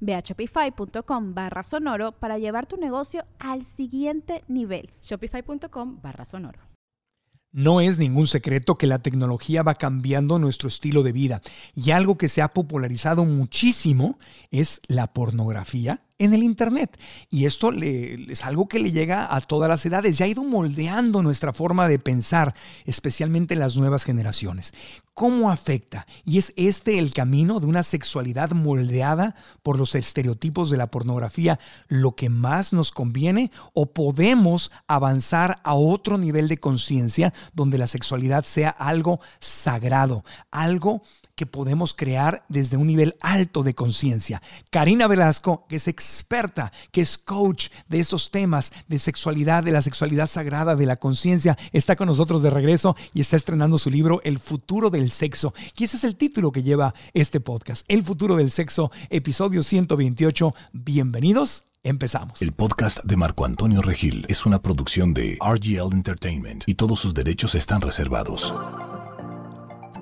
Ve a shopify.com barra sonoro para llevar tu negocio al siguiente nivel. Shopify.com barra sonoro. No es ningún secreto que la tecnología va cambiando nuestro estilo de vida y algo que se ha popularizado muchísimo es la pornografía en el Internet. Y esto es algo que le llega a todas las edades. Ya ha ido moldeando nuestra forma de pensar, especialmente en las nuevas generaciones. ¿Cómo afecta? Y es este el camino de una sexualidad moldeada por los estereotipos de la pornografía lo que más nos conviene o podemos avanzar a otro nivel de conciencia donde la sexualidad sea algo sagrado, algo que podemos crear desde un nivel alto de conciencia. Karina Velasco, que es experta, que es coach de estos temas de sexualidad, de la sexualidad sagrada, de la conciencia, está con nosotros de regreso y está estrenando su libro El futuro del sexo. Y ese es el título que lleva este podcast, El futuro del sexo, episodio 128. Bienvenidos. Empezamos. El podcast de Marco Antonio Regil es una producción de RGL Entertainment y todos sus derechos están reservados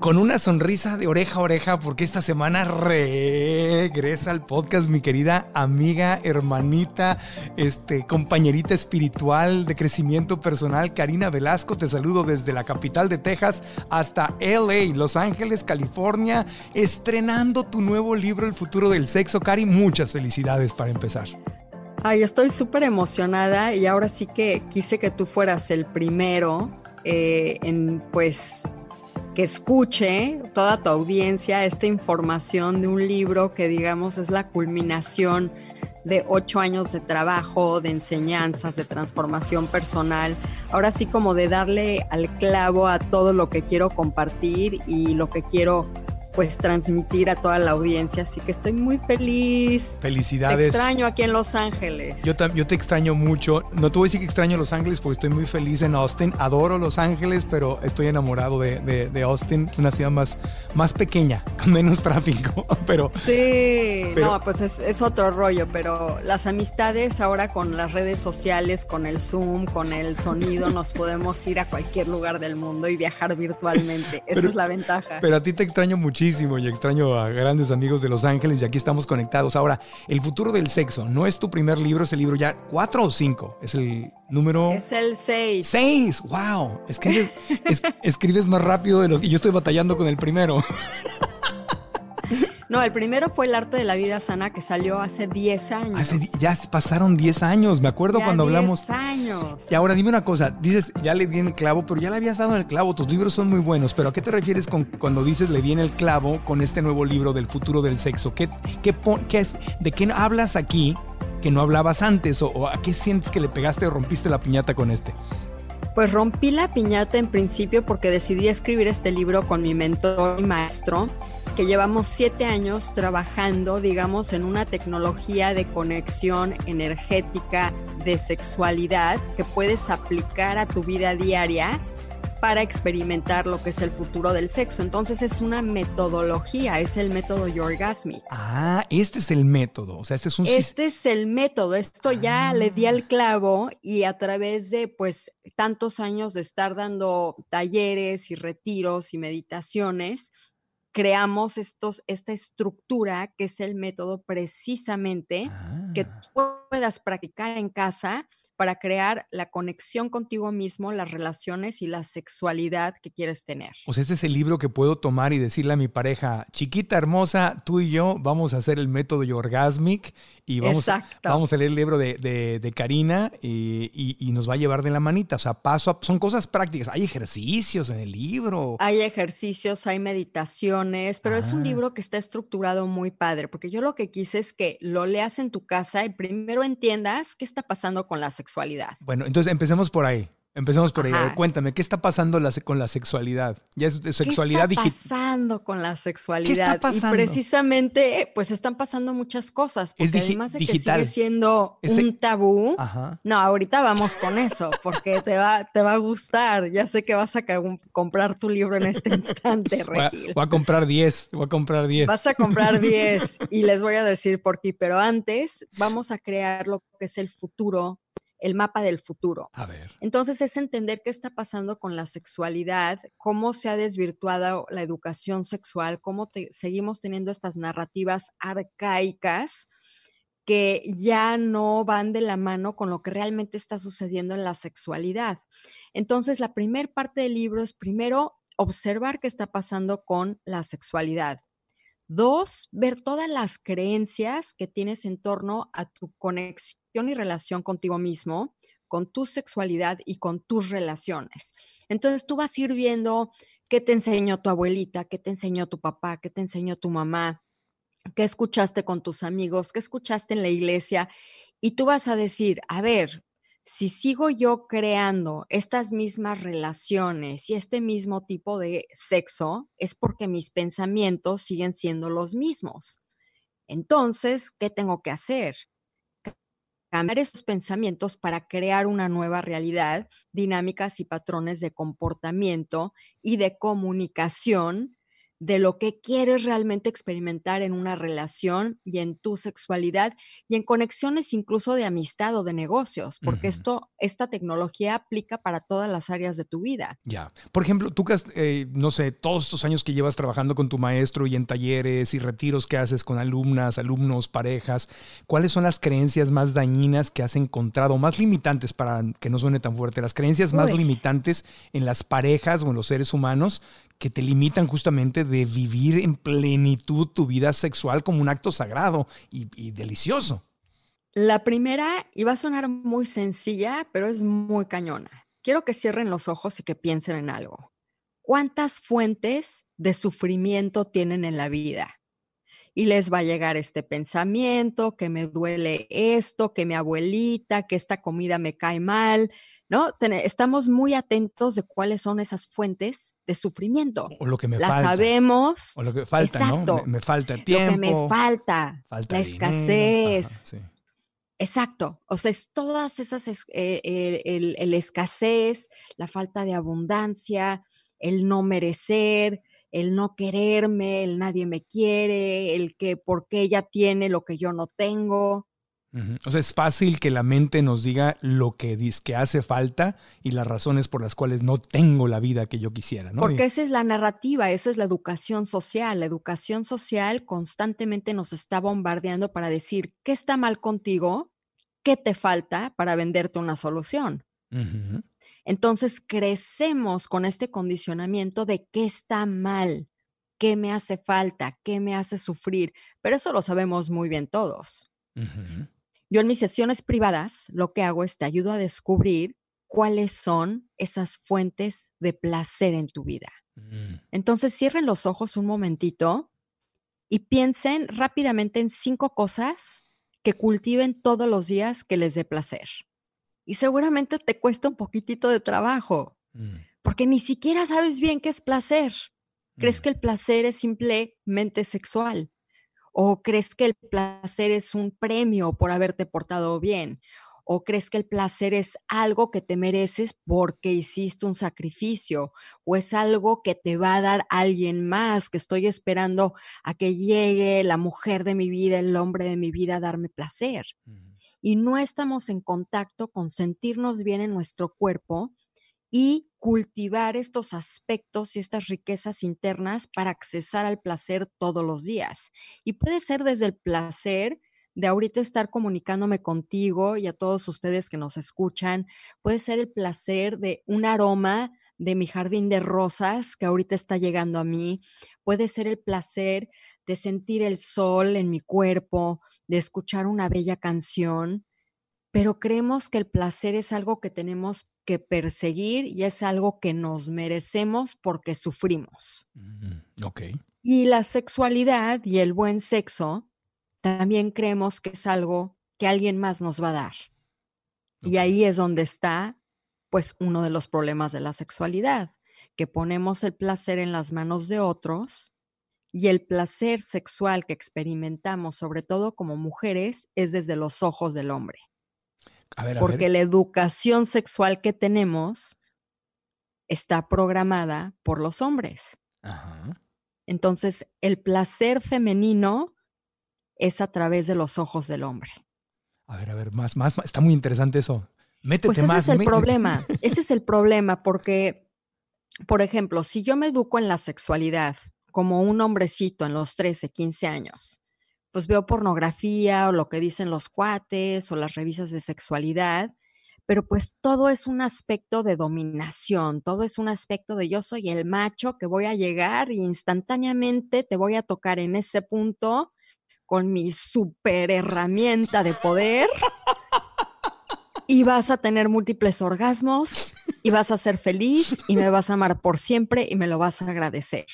con una sonrisa de oreja a oreja porque esta semana regresa al podcast mi querida amiga, hermanita, este, compañerita espiritual de crecimiento personal, Karina Velasco. Te saludo desde la capital de Texas hasta LA, Los Ángeles, California, estrenando tu nuevo libro El futuro del sexo. Cari, muchas felicidades para empezar. Ay, estoy súper emocionada y ahora sí que quise que tú fueras el primero eh, en pues que escuche toda tu audiencia esta información de un libro que digamos es la culminación de ocho años de trabajo, de enseñanzas, de transformación personal. Ahora sí como de darle al clavo a todo lo que quiero compartir y lo que quiero pues transmitir a toda la audiencia. Así que estoy muy feliz. Felicidades. Te extraño aquí en Los Ángeles. Yo, yo te extraño mucho. No te voy a decir que extraño Los Ángeles porque estoy muy feliz en Austin. Adoro Los Ángeles, pero estoy enamorado de, de, Austin, una ciudad más, más pequeña, con menos tráfico. Pero, sí, no, pues es, es otro rollo, pero las amistades ahora con las redes sociales, con el Zoom, con el sonido, nos podemos ir a cualquier lugar del mundo y viajar virtualmente. Esa es la ventaja. Pero a ti te extraño muchísimo y extraño a grandes amigos de Los Ángeles y aquí estamos conectados. Ahora, El futuro del sexo no es tu primer libro, es el libro ya cuatro o cinco. Es el número... Es el seis. Seis, wow. Escribes, escribes más rápido de los... Y yo estoy batallando con el primero. No, el primero fue El arte de la vida sana que salió hace 10 años. Hace, ya pasaron 10 años, me acuerdo cuando hablamos. 10 años. Y ahora dime una cosa, dices, ya le di el clavo, pero ya le habías dado en el clavo, tus libros son muy buenos, pero ¿a qué te refieres con, cuando dices le di en el clavo con este nuevo libro del futuro del sexo? ¿Qué, qué, qué es, ¿De qué hablas aquí que no hablabas antes? O, ¿O a qué sientes que le pegaste o rompiste la piñata con este? Pues rompí la piñata en principio porque decidí escribir este libro con mi mentor y maestro, que llevamos siete años trabajando, digamos, en una tecnología de conexión energética, de sexualidad, que puedes aplicar a tu vida diaria para experimentar lo que es el futuro del sexo. Entonces es una metodología, es el método Yorgasmic. Ah, este es el método, o sea, este es un... Este es el método, esto ya le di al ah. clavo y a través de pues tantos años de estar dando talleres y retiros y meditaciones, creamos estos, esta estructura que es el método precisamente que ah. puedas practicar en casa para crear la conexión contigo mismo, las relaciones y la sexualidad que quieres tener. O sea, este es el libro que puedo tomar y decirle a mi pareja, chiquita hermosa, tú y yo vamos a hacer el método Orgasmic y vamos, vamos a leer el libro de, de, Karina y, y, nos va a llevar de la manita. O sea, paso a, son cosas prácticas. Hay ejercicios en el libro. Hay ejercicios, hay meditaciones, pero es un ah. libro que está estructurado muy padre, porque yo lo que quise es que lo leas en tu casa y primero entiendas qué está pasando con la sexualidad. Bueno, entonces empecemos por ahí. Empecemos por ahí. cuéntame, ¿qué está pasando con la sexualidad? Ya es sexualidad digital. ¿Qué está pasando con la sexualidad? ¿Qué está pasando? Y precisamente, pues están pasando muchas cosas. Porque además de que sigue siendo un tabú. No, ahorita vamos con eso, porque te va, te va a gustar. Ya sé que vas a comprar tu libro en este instante, Regil. Voy a, comprar 10, voy a comprar 10. Vas a comprar 10 y les voy a decir por qué. Pero antes, vamos a crear lo que es el futuro el mapa del futuro. A ver. Entonces es entender qué está pasando con la sexualidad, cómo se ha desvirtuado la educación sexual, cómo seguimos teniendo estas narrativas arcaicas que ya no van de la mano con lo que realmente está sucediendo en la sexualidad. Entonces, la primera parte del libro es primero observar qué está pasando con la sexualidad. Dos, ver todas las creencias que tienes en torno a tu conexión y relación contigo mismo, con tu sexualidad y con tus relaciones. Entonces tú vas a ir viendo qué te enseñó tu abuelita, qué te enseñó tu papá, qué te enseñó tu mamá, qué escuchaste con tus amigos, qué escuchaste en la iglesia. Y tú vas a decir, a ver, si sigo yo creando estas mismas relaciones y este mismo tipo de sexo, es porque mis pensamientos siguen siendo los mismos. Entonces, ¿qué tengo que hacer? Cambiar esos pensamientos para crear una nueva realidad, dinámicas y patrones de comportamiento y de comunicación de lo que quieres realmente experimentar en una relación y en tu sexualidad y en conexiones incluso de amistad o de negocios, porque esto, esta tecnología aplica para todas las áreas de tu vida. Ya. Por ejemplo, tú, eh, no sé, todos estos años que llevas trabajando con tu maestro y en talleres y retiros que haces con alumnas, alumnos, parejas, ¿cuáles son las creencias más dañinas que has encontrado, más limitantes para que no suene tan fuerte, las creencias más limitantes en las parejas o en los seres humanos que te limitan justamente de vivir en plenitud tu vida sexual como un acto sagrado y, delicioso. La primera, va a sonar muy sencilla, pero es muy cañona. Quiero que cierren los ojos y que piensen en algo. ¿Cuántas fuentes de sufrimiento tienen en la vida? Y les va a llegar este pensamiento, que me duele esto, que mi abuelita, que esta comida me cae mal, ¿no? estamos muy atentos de cuáles son esas fuentes de sufrimiento. O lo que me Las falta. sabemos. O lo que falta, Exacto. ¿no? Me, falta tiempo. Lo que me falta. la escasez. Exacto. O sea, es todas esas, eh, el, escasez, la falta de abundancia, el no merecer, el no quererme, el nadie me quiere, el que porque ella tiene lo que yo no tengo. O sea, es fácil que la mente nos diga lo que, dice, que hace falta y las razones por las cuales no tengo la vida que yo quisiera, ¿no? Porque esa es la narrativa, esa es la educación social. La educación social constantemente nos está bombardeando para decir qué está mal contigo, qué te falta para venderte una solución. Entonces crecemos con este condicionamiento de qué está mal, qué me hace falta, qué me hace sufrir, pero eso lo sabemos muy bien todos. Yo en mis sesiones privadas lo que hago es te ayudo a descubrir cuáles son esas fuentes de placer en tu vida. Mm. Entonces cierren los ojos un momentito y piensen rápidamente en cinco cosas que cultiven todos los días que les dé placer. Y seguramente te cuesta un poquitito de trabajo, mm. porque ni siquiera sabes bien qué es placer. Crees mm. que el placer es simplemente sexual. ¿O crees que el placer es un premio por haberte portado bien? ¿O crees que el placer es algo que te mereces porque hiciste un sacrificio? ¿O es algo que te va a dar alguien más, que estoy esperando a que llegue la mujer de mi vida, el hombre de mi vida a darme placer? Y no estamos en contacto con sentirnos bien en nuestro cuerpo y cultivar estos aspectos y estas riquezas internas para accesar al placer todos los días. Y puede ser desde el placer de ahorita estar comunicándome contigo y a todos ustedes que nos escuchan, puede ser el placer de un aroma de mi jardín de rosas que ahorita está llegando a mí, puede ser el placer de sentir el sol en mi cuerpo, de escuchar una bella canción, pero creemos que el placer es algo que tenemos que perseguir y es algo que nos merecemos porque sufrimos. Mm, ok. Y la sexualidad y el buen sexo también creemos que es algo que alguien más nos va a dar. Y ahí es donde está, pues, uno de los problemas de la sexualidad, que ponemos el placer en las manos de otros y el placer sexual que experimentamos, sobre todo como mujeres, es desde los ojos del hombre. A ver, a Porque ver. la educación sexual que tenemos está programada por los hombres. Ajá. Entonces, el placer femenino es a través de los ojos del hombre. A ver, a ver, más, más, más. Está muy interesante eso. Métete Pues ese más. es el problema, ese es el problema, porque, por ejemplo, si yo me educo en la sexualidad como un hombrecito en los 13, 15 años, pues veo pornografía o lo que dicen los cuates o las revistas de sexualidad, pero pues todo es un aspecto de dominación, todo es un aspecto de yo soy el macho que voy a llegar y instantáneamente te voy a tocar en ese punto con mi super herramienta de poder y vas a tener múltiples orgasmos y vas a ser feliz y me vas a amar por siempre y me lo vas a agradecer.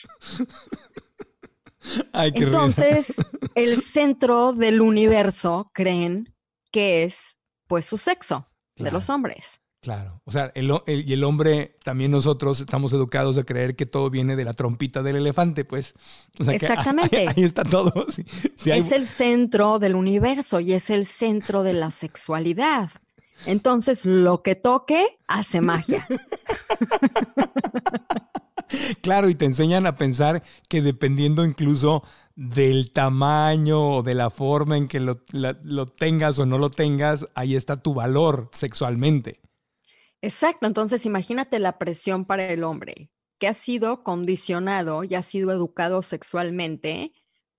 Ay, qué risa. Entonces, el centro del universo creen que es pues su sexo de los hombres. Claro. O sea, el, el- y el hombre, también nosotros estamos educados a creer que todo viene de la trompita del elefante, pues. O sea, que ahí- Exactamente. Ahí, está todo. Hay- Es el centro del universo y es el centro de la sexualidad. Entonces, lo que toque hace magia. Claro, y te enseñan a pensar que dependiendo incluso del tamaño o de la forma en que lo, la- lo tengas o no lo tengas, ahí está tu valor sexualmente. Exacto, entonces imagínate la presión para el hombre, que ha sido condicionado y ha sido educado sexualmente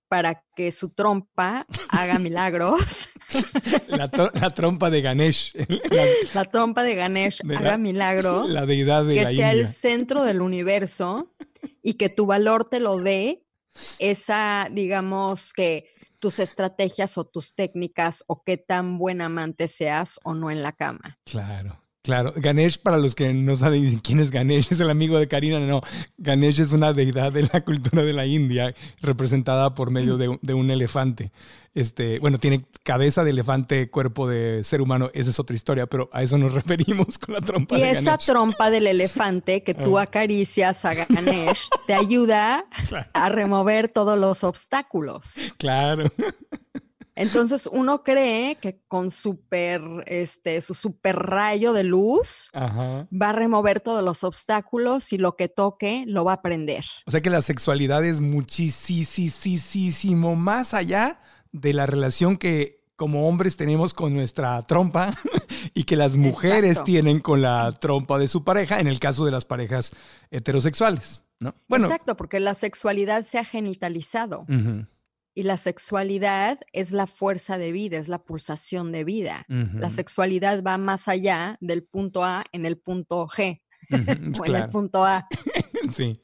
para que su trompa haga milagros, La, la trompa de Ganesh, la, la trompa de Ganesh De la- haga milagros, la deidad de que sea India. el centro del universo y que tu valor te lo dé esa, digamos que tus estrategias o tus técnicas o qué tan buen amante seas o no en la cama. Claro, claro. Ganesh, para los que no saben quién es Ganesh, es el amigo de Karina. No, Ganesh es una deidad de la cultura de la India, representada por medio de, un- de un elefante. Este, bueno, tiene cabeza de elefante, cuerpo de ser humano. Esa es otra historia, pero a eso nos referimos con la trompa Y de esa Ganesh. trompa del elefante que tú Ah. acaricias a Ganesh te ayuda a remover todos los obstáculos. Claro. Entonces uno cree que con super, este, su super rayo de luz Ajá. va a remover todos los obstáculos y lo que toque lo va a prender. O sea que la sexualidad es muchísimo más allá de la relación que como hombres tenemos con nuestra trompa y que las mujeres Exacto. tienen con la trompa de su pareja, en el caso de las parejas heterosexuales, ¿no? Bueno, Exacto, porque la sexualidad se ha genitalizado y la sexualidad es la fuerza de vida, es la pulsación de vida. La sexualidad va más allá del punto A en el punto G o en el punto A. sí.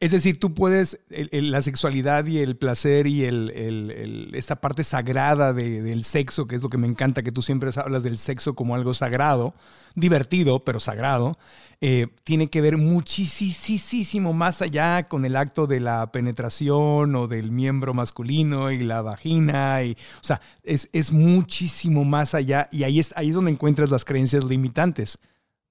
Es decir, tú puedes, la sexualidad y el placer y el, esta parte sagrada de- del sexo, que es lo que me encanta, que tú siempre hablas del sexo como algo sagrado, divertido, pero sagrado, eh, tiene que ver muchísimo más allá con el acto de la penetración o del miembro masculino y la vagina. Y, o sea, es, es muchísimo más allá y ahí es, ahí es donde encuentras las creencias limitantes.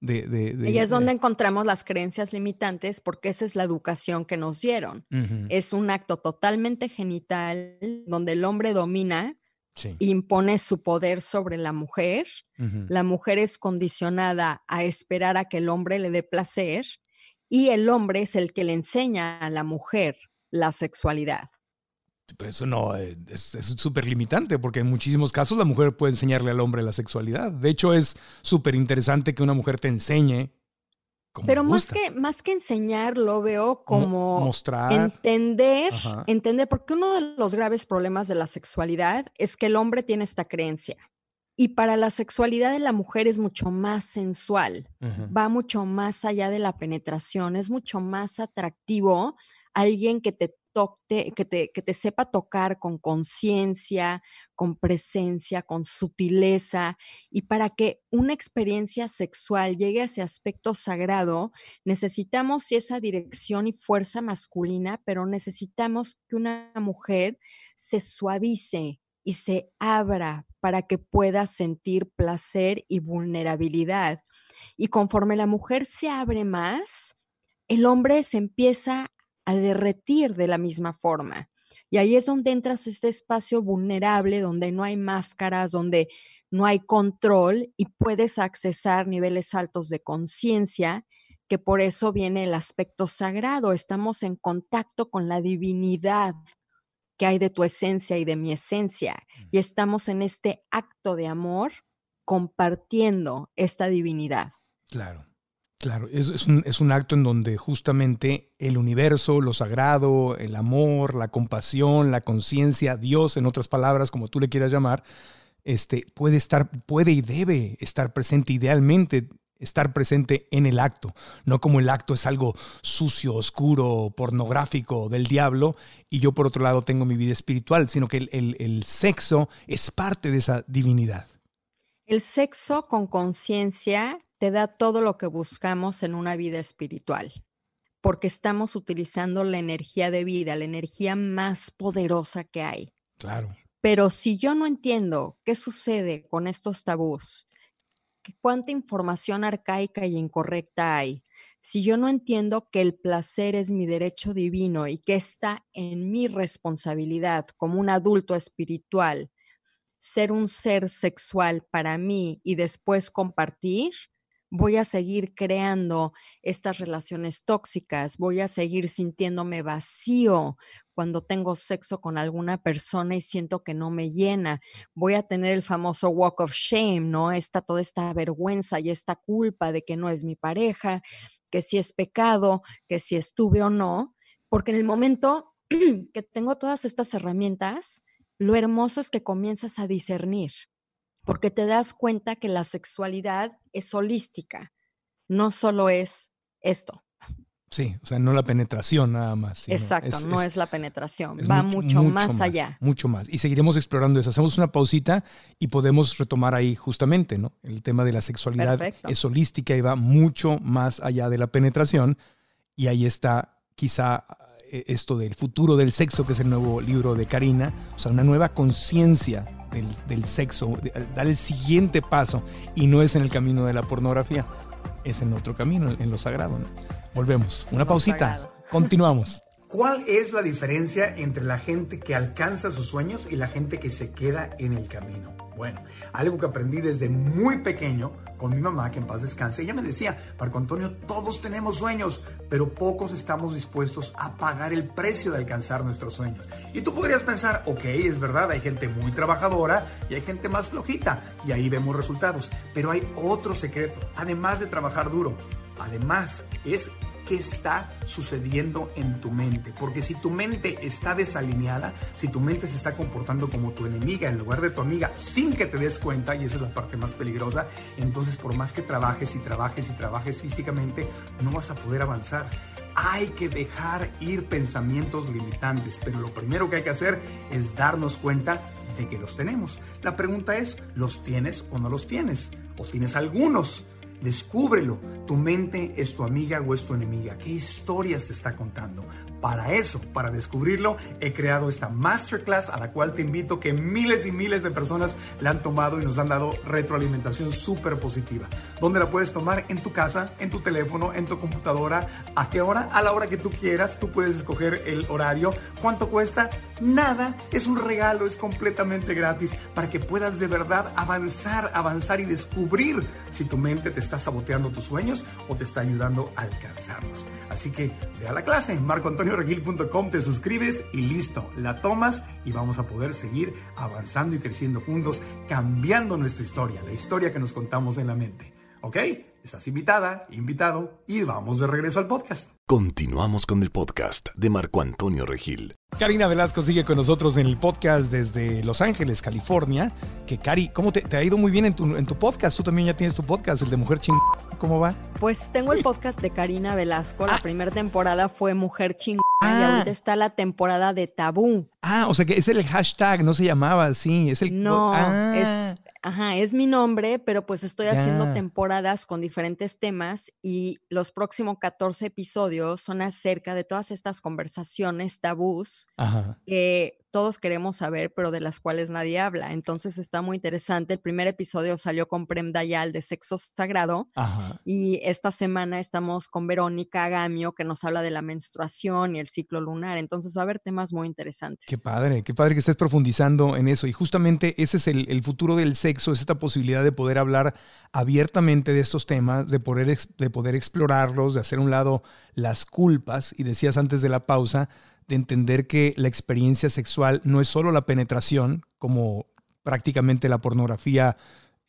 De, de- de- Y es de- donde encontramos las creencias limitantes porque esa es la educación que nos dieron. Es un acto totalmente genital donde el hombre domina, sí, impone su poder sobre la mujer. La mujer es condicionada a esperar a que el hombre le dé placer y el hombre es el que le enseña a la mujer la sexualidad. Pero eso no eh, es súper limitante porque en muchísimos casos la mujer puede enseñarle al hombre la sexualidad. De hecho, es súper interesante que una mujer te enseñe. Como Pero más gusta. que, más que enseñar, lo veo Mo- como mostrar. entender, Ajá. entender, porque uno de los graves problemas de la sexualidad es que el hombre tiene esta creencia. Y para la sexualidad de la mujer es mucho más sensual, va mucho más allá de la penetración, es mucho más atractivo alguien que te que te, que te sepa tocar con conciencia, con presencia, con sutileza. Y para que una experiencia sexual llegue a ese aspecto sagrado, necesitamos esa dirección y fuerza masculina, pero necesitamos que una mujer se suavice y se abra para que pueda sentir placer y vulnerabilidad. Y conforme la mujer se abre más, el hombre se empieza a derretir de la misma forma. Y ahí es donde entras a este espacio vulnerable, donde no hay máscaras, donde no hay control y puedes accesar niveles altos de conciencia, que por eso viene el aspecto sagrado. Estamos en contacto con la divinidad que hay de tu esencia y de mi esencia. Y estamos en este acto de amor compartiendo esta divinidad. Claro. Claro, es, un, acto en donde justamente el universo, lo sagrado, el amor, la compasión, la conciencia, Dios, en otras palabras, como tú le quieras llamar, este, puede estar, puede y debe estar presente, idealmente estar presente en el acto, no como el acto es algo sucio, oscuro, pornográfico del diablo, y yo por otro lado tengo mi vida espiritual, sino que el sexo es parte de esa divinidad. El sexo con conciencia te da todo lo que buscamos en una vida espiritual, porque estamos utilizando la energía de vida, la energía más poderosa que hay. Claro. Pero si yo no entiendo qué sucede con estos tabús, cuánta información arcaica y incorrecta hay, si yo no entiendo que el placer es mi derecho divino y que está en mi responsabilidad como un adulto espiritual, ser un ser sexual para mí y después compartir, voy a seguir creando estas relaciones tóxicas, voy a seguir sintiéndome vacío cuando tengo sexo con alguna persona y siento que no me llena. Voy a tener el famoso walk of shame, ¿no? Está toda esta vergüenza y esta culpa de que no es mi pareja, que si es pecado, que si estuve o no, porque en el momento que tengo todas estas herramientas, lo hermoso es que comienzas a discernir porque te das cuenta que la sexualidad es holística, no solo es esto. Sí, o sea, no la penetración nada más. Exacto, no es, la penetración, va mucho, más, allá. Mucho más. Y seguiremos explorando eso. Hacemos una pausita y podemos retomar ahí justamente, ¿no? El tema de la sexualidad es holística y va mucho más allá de la penetración. Y ahí está quizá esto del futuro del sexo, que es el nuevo libro de Karina, o sea, una nueva conciencia del, sexo, dar el siguiente paso y no es en el camino de la pornografía, es en otro camino, en lo sagrado. Volvemos, una pausita, continuamos. ¿Cuál es la diferencia entre la gente que alcanza sus sueños y la gente que se queda en el camino? Bueno, algo que aprendí desde muy pequeño con mi mamá, que en paz descanse, ella me decía, Marco Antonio, todos tenemos sueños, pero pocos estamos dispuestos a pagar el precio de alcanzar nuestros sueños. Y tú podrías pensar, ok, es verdad, hay gente muy trabajadora y hay gente más flojita, y ahí vemos resultados, pero hay otro secreto, además de trabajar duro, además es qué está sucediendo en tu mente. Porque si tu mente está desalineada, si tu mente se está comportando como tu enemiga en lugar de tu amiga sin que te des cuenta, y esa es la parte más peligrosa, entonces por más que trabajes y trabajes y trabajes físicamente, no vas a poder avanzar. Hay que dejar ir pensamientos limitantes, pero lo primero que hay que hacer es darnos cuenta de que los tenemos. La pregunta es, ¿los tienes o no los tienes? ¿O tienes algunos? Descúbrelo. Tu mente es tu amiga o es tu enemiga. ¿Qué historias te está contando? Para eso, para descubrirlo, he creado esta masterclass a la cual te invito que miles y miles de personas la han tomado y nos han dado retroalimentación súper positiva. ¿Dónde la puedes tomar? En tu casa, en tu teléfono, en tu computadora. ¿A qué hora? A la hora que tú quieras. Tú puedes escoger el horario. ¿Cuánto cuesta? Nada. Es un regalo, es completamente gratis para que puedas de verdad avanzar, avanzar y descubrir si tu mente te está saboteando tus sueños o te está ayudando a alcanzarlos. Así que ve a la clase, te suscribes y listo, la tomas y vamos a poder seguir avanzando y creciendo juntos, cambiando nuestra historia, la historia que nos contamos en la mente. ¿Ok? Estás invitada, invitado y vamos de regreso al podcast. Continuamos con el podcast de Marco Antonio Regil. Karina Velasco sigue con nosotros en el podcast desde Los Ángeles, California. Que Cari, ¿cómo te, te ha ido muy bien en tu, en tu podcast? Tú también ya tienes tu podcast, el de Mujer Ching. ¿Cómo va? Pues tengo el podcast de Karina Velasco. La Ah. primera temporada fue Mujer Chingona y Ah. ahorita está la temporada de Tabú. Ah, o sea que es el hashtag, no se llamaba así, es el... No, Ah, es, ajá, es mi nombre, pero pues estoy haciendo temporadas con diferentes temas y los próximos 14 episodios son acerca de todas estas conversaciones tabús Ajá. que todos queremos saber, pero de las cuales nadie habla. Entonces está muy interesante. El primer episodio salió con Prem Dayal de Sexo Sagrado. Ajá. Y esta semana estamos con Verónica Gamio, que nos habla de la menstruación y el ciclo lunar. Entonces va a haber temas muy interesantes. Qué padre, qué padre que estés profundizando en eso. Y justamente ese es el, el futuro del sexo, es esta posibilidad de poder hablar abiertamente de estos temas, de poder, de poder explorarlos, de hacer a un lado las culpas. Y decías antes de la pausa, de entender que la experiencia sexual no es solo la penetración, como prácticamente la pornografía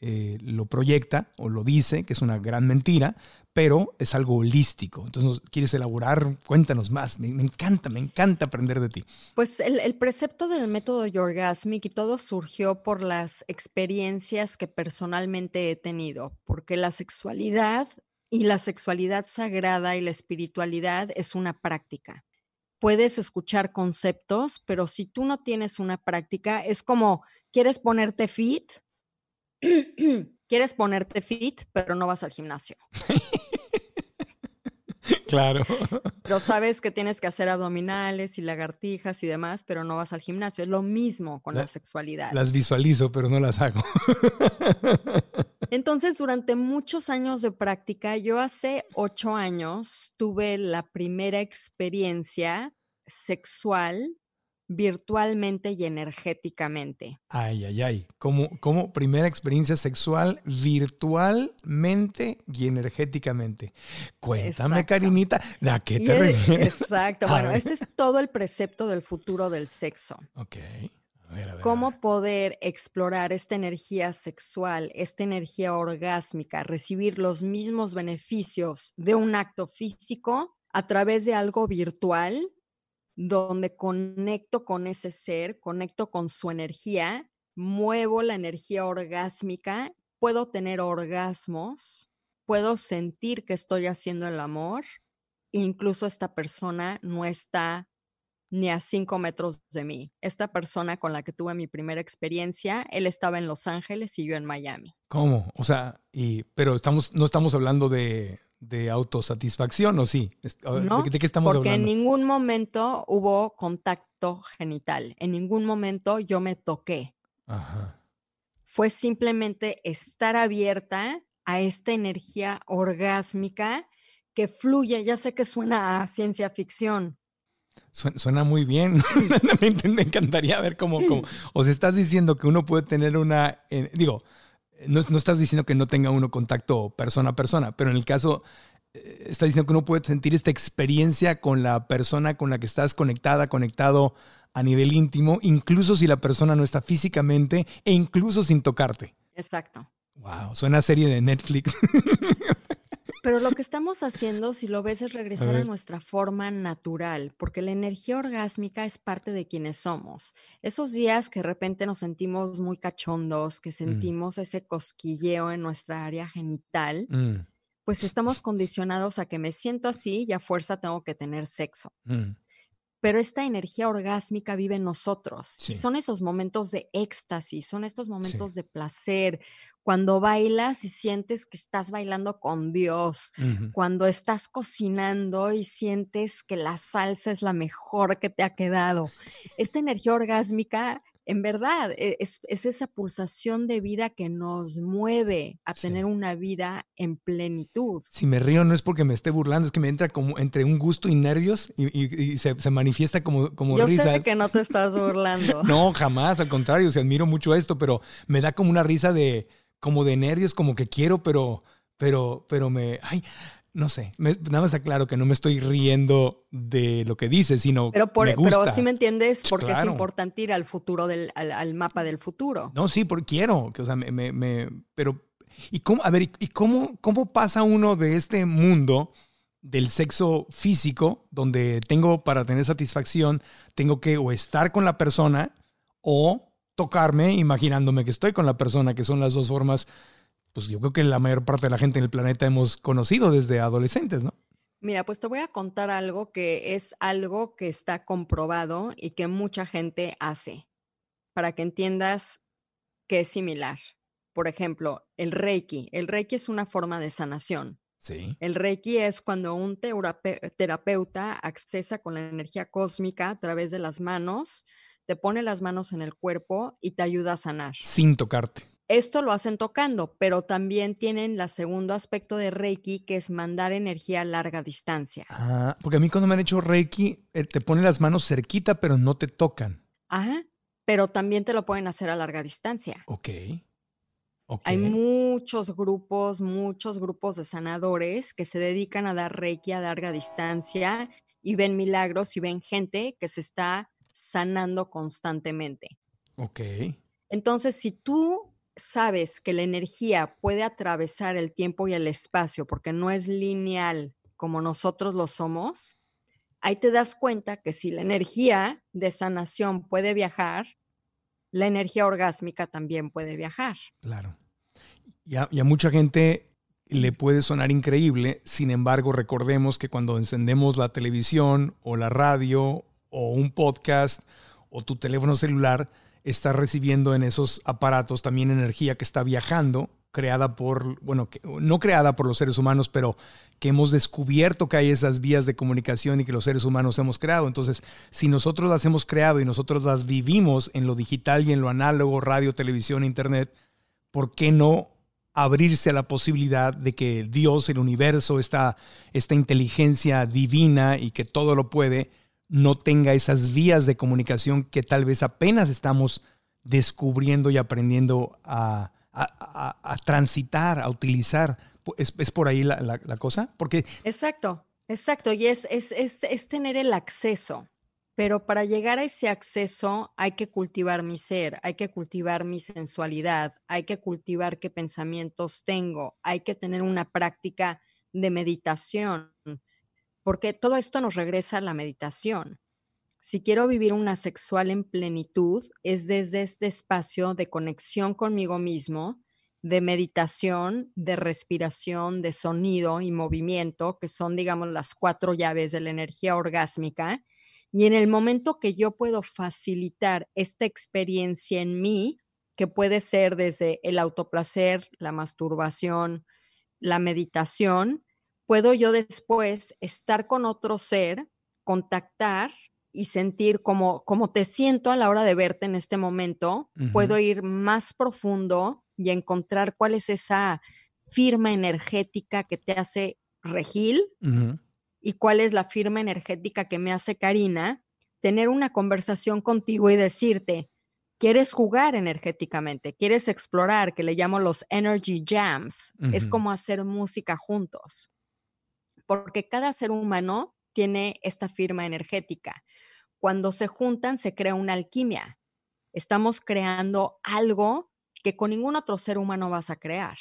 eh, lo proyecta o lo dice, que es una gran mentira, pero es algo holístico. Entonces, ¿nos ¿quieres elaborar? Cuéntanos más. Me, me encanta, me encanta aprender de ti. Pues el, el precepto del método Yorgasmic y todo surgió por las experiencias que personalmente he tenido, porque la sexualidad y la sexualidad sagrada y la espiritualidad es una práctica. Puedes escuchar conceptos, pero si tú no tienes una práctica, es como, ¿quieres ponerte fit? Quieres ponerte fit, pero no vas al gimnasio. Claro. Pero sabes que tienes que hacer abdominales y lagartijas y demás, pero no vas al gimnasio. Es lo mismo con la, La- sexualidad. Las visualizo, pero no las hago. Entonces, durante muchos años de práctica, yo hace ocho años tuve la primera experiencia sexual virtualmente y energéticamente. Ay, ay, ay. Como, como primera experiencia sexual virtualmente y energéticamente. Cuéntame, Exacto. Karinita, ¿a qué te es- refieres? exacto. A Bueno, ver. este es todo el precepto del futuro del sexo. Ok. A ver, a ver, a cómo poder explorar esta energía sexual, esta energía orgásmica, recibir los mismos beneficios de un acto físico a través de algo virtual, donde conecto con ese ser, conecto con su energía, muevo la energía orgásmica, puedo tener orgasmos, puedo sentir que estoy haciendo el amor, incluso esta persona no está ni a cinco metros de mí. Esta persona con la que tuve mi primera experiencia, él estaba en Los Ángeles y yo en Miami. ¿Cómo? O sea, y, pero estamos, no estamos hablando de, de autosatisfacción, ¿o sí? Es- ¿De, No, de qué estamos Porque en hablando? ningún momento hubo contacto genital, en ningún momento yo me toqué. Ajá. Fue simplemente estar abierta a esta energía orgásmica que fluye. Ya sé que suena a ciencia ficción, Suena, muy bien. me, encantaría ver cómo, cómo- O sea, estás diciendo que uno puede tener una. eh, digo, no, no estás diciendo que no tenga uno contacto persona a persona, pero en el caso. eh, Estás diciendo que uno puede sentir esta experiencia con la persona con la que estás conectada, conectado a nivel íntimo, incluso si la persona no está físicamente e incluso sin tocarte. Exacto. Wow, suena a serie de Netflix. Pero lo que estamos haciendo, si lo ves, es regresar a, nuestra forma natural, porque la energía orgásmica es parte de quienes somos. Esos días que de repente nos sentimos muy cachondos, que sentimos ese cosquilleo en nuestra área genital, Mm, pues estamos condicionados a que me siento así y a fuerza tengo que tener sexo. mm. Pero esta energía orgásmica vive en nosotros. y son esos momentos de éxtasis, son estos momentos de placer, cuando bailas y sientes que estás bailando con Dios, cuando estás cocinando y sientes que la salsa es la mejor que te ha quedado. Esta energía orgásmica, en verdad, e- es, es esa pulsación de vida que nos mueve a Sí. tener una vida en plenitud. Si me río no es porque me esté burlando, es que me entra como entre un gusto y nervios y, y- y se, se manifiesta como, como Yo risas. sé de que no te estás burlando. No, jamás, al contrario, se admiro mucho esto, pero me da como una risa de, como de nervios, como que quiero, pero, pero, pero me, ay, no sé, me- nada más aclaro que no me estoy riendo de lo que dices, sino Pero, por, me pero gusta. sí me entiendes porque Claro. es importante ir al futuro del, al, al mapa del futuro. No, sí, porque quiero, que, o sea, me, me- me- pero ¿Y cómo, a ver, ¿y cómo, cómo pasa uno de este mundo del sexo físico, donde tengo para tener satisfacción, tengo que o estar con la persona o tocarme imaginándome que estoy con la persona, que son las dos formas, pues yo creo que la mayor parte de la gente en el planeta hemos conocido desde adolescentes, ¿no? Mira, pues te voy a contar algo que es algo que está comprobado y que mucha gente hace, para que entiendas que es similar. Por ejemplo, el Reiki. El Reiki es una forma de sanación. Sí. El Reiki es cuando un terapeuta accesa con la energía cósmica a través de las manos, te pone las manos en el cuerpo y te ayuda a sanar. Sin tocarte. Esto lo hacen tocando, pero también tienen el segundo aspecto de Reiki, que es mandar energía a larga distancia. Ah, porque a mí cuando me han hecho Reiki, eh, te ponen las manos cerquita, pero no te tocan. Ajá, pero también te lo pueden hacer a larga distancia. Ok. Hay muchos grupos, muchos grupos de sanadores que se dedican a dar Reiki a larga distancia y ven milagros y ven gente que se está sanando constantemente. Ok. Entonces, si tú sabes que la energía puede atravesar el tiempo y el espacio porque no es lineal como nosotros lo somos, ahí te das cuenta que si la energía de sanación puede viajar, la energía orgásmica también puede viajar. Claro. Y a, mucha gente le puede sonar increíble, sin embargo, recordemos que cuando encendemos la televisión o la radio o un podcast o tu teléfono celular, está recibiendo en esos aparatos también energía que está viajando, creada por, bueno, no creada por los seres humanos, pero que hemos descubierto que hay esas vías de comunicación y que los seres humanos hemos creado. Entonces, si nosotros las hemos creado y nosotros las vivimos en lo digital y en lo análogo, radio, televisión, internet, ¿por qué no abrirse a la posibilidad de que Dios, el universo, esta, esta inteligencia divina y que todo lo puede, no tenga esas vías de comunicación que tal vez apenas estamos descubriendo y aprendiendo a, transitar, a utilizar. ¿Es, por ahí la, cosa? Porque... Exacto, exacto. Y es, es, es tener el acceso. Pero para llegar a ese acceso hay que cultivar mi ser, hay que cultivar mi sensualidad, hay que cultivar qué pensamientos tengo, hay que tener una práctica de meditación, porque todo esto nos regresa a la meditación. Si quiero vivir una sexual en plenitud, es desde este espacio de conexión conmigo mismo, de meditación, de respiración, de sonido y movimiento, que son, digamos, las cuatro llaves de la energía orgásmica y en el momento que yo puedo facilitar esta experiencia en mí, que puede ser desde el autoplacer, la masturbación, la meditación, puedo yo después estar con otro ser, contactar y sentir como, como te siento a la hora de verte en este momento, puedo ir más profundo y encontrar cuál es esa firma energética que te hace regil y cuál es la firma energética que me hace Karina, tener una conversación contigo y decirte, quieres jugar energéticamente, quieres explorar, que le llamo los energy jams, es como hacer música juntos, porque cada ser humano tiene esta firma energética. Cuando se juntan se crea una alquimia. Estamos creando algo que con ningún otro ser humano vas a crear.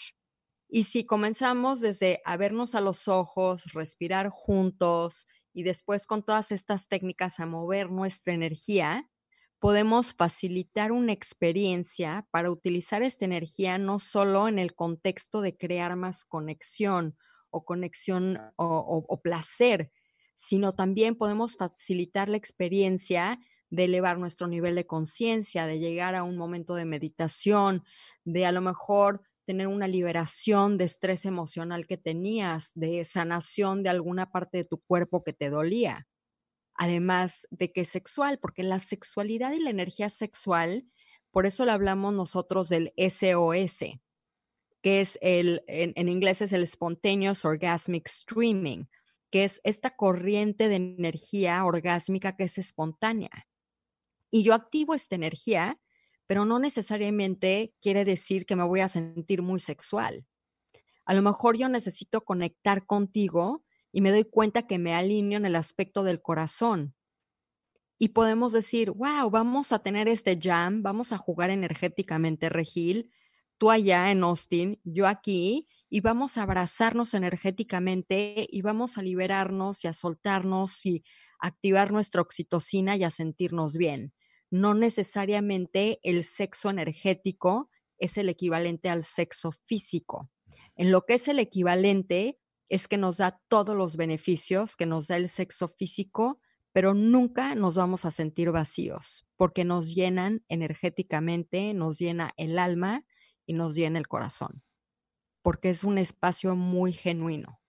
Y si comenzamos desde a vernos a los ojos, respirar juntos y después con todas estas técnicas a mover nuestra energía, podemos facilitar una experiencia para utilizar esta energía no solo en el contexto de crear más conexión o conexión o, placer, sino también podemos facilitar la experiencia de elevar nuestro nivel de conciencia, de llegar a un momento de meditación, de a lo mejor tener una liberación de estrés emocional que tenías, de sanación de alguna parte de tu cuerpo que te dolía. Además de que es sexual, porque la sexualidad y la energía sexual, por eso le hablamos nosotros del SOS, que es el, en, en inglés es el Spontaneous Orgasmic Streaming, que es esta corriente de energía orgásmica que es espontánea. Y yo activo esta energía pero no necesariamente quiere decir que me voy a sentir muy sexual. A lo mejor yo necesito conectar contigo y me doy cuenta que me alineo en el aspecto del corazón. Y podemos decir, wow, vamos a tener este jam, vamos a jugar energéticamente, Regil, tú allá en Austin, yo aquí, y vamos a abrazarnos energéticamente y vamos a liberarnos y a soltarnos y activar nuestra oxitocina y a sentirnos bien. No necesariamente el sexo energético es el equivalente al sexo físico. En lo que es el equivalente es que nos da todos los beneficios que nos da el sexo físico, pero nunca nos vamos a sentir vacíos porque nos llenan energéticamente, nos llena el alma y nos llena el corazón, porque es un espacio muy genuino.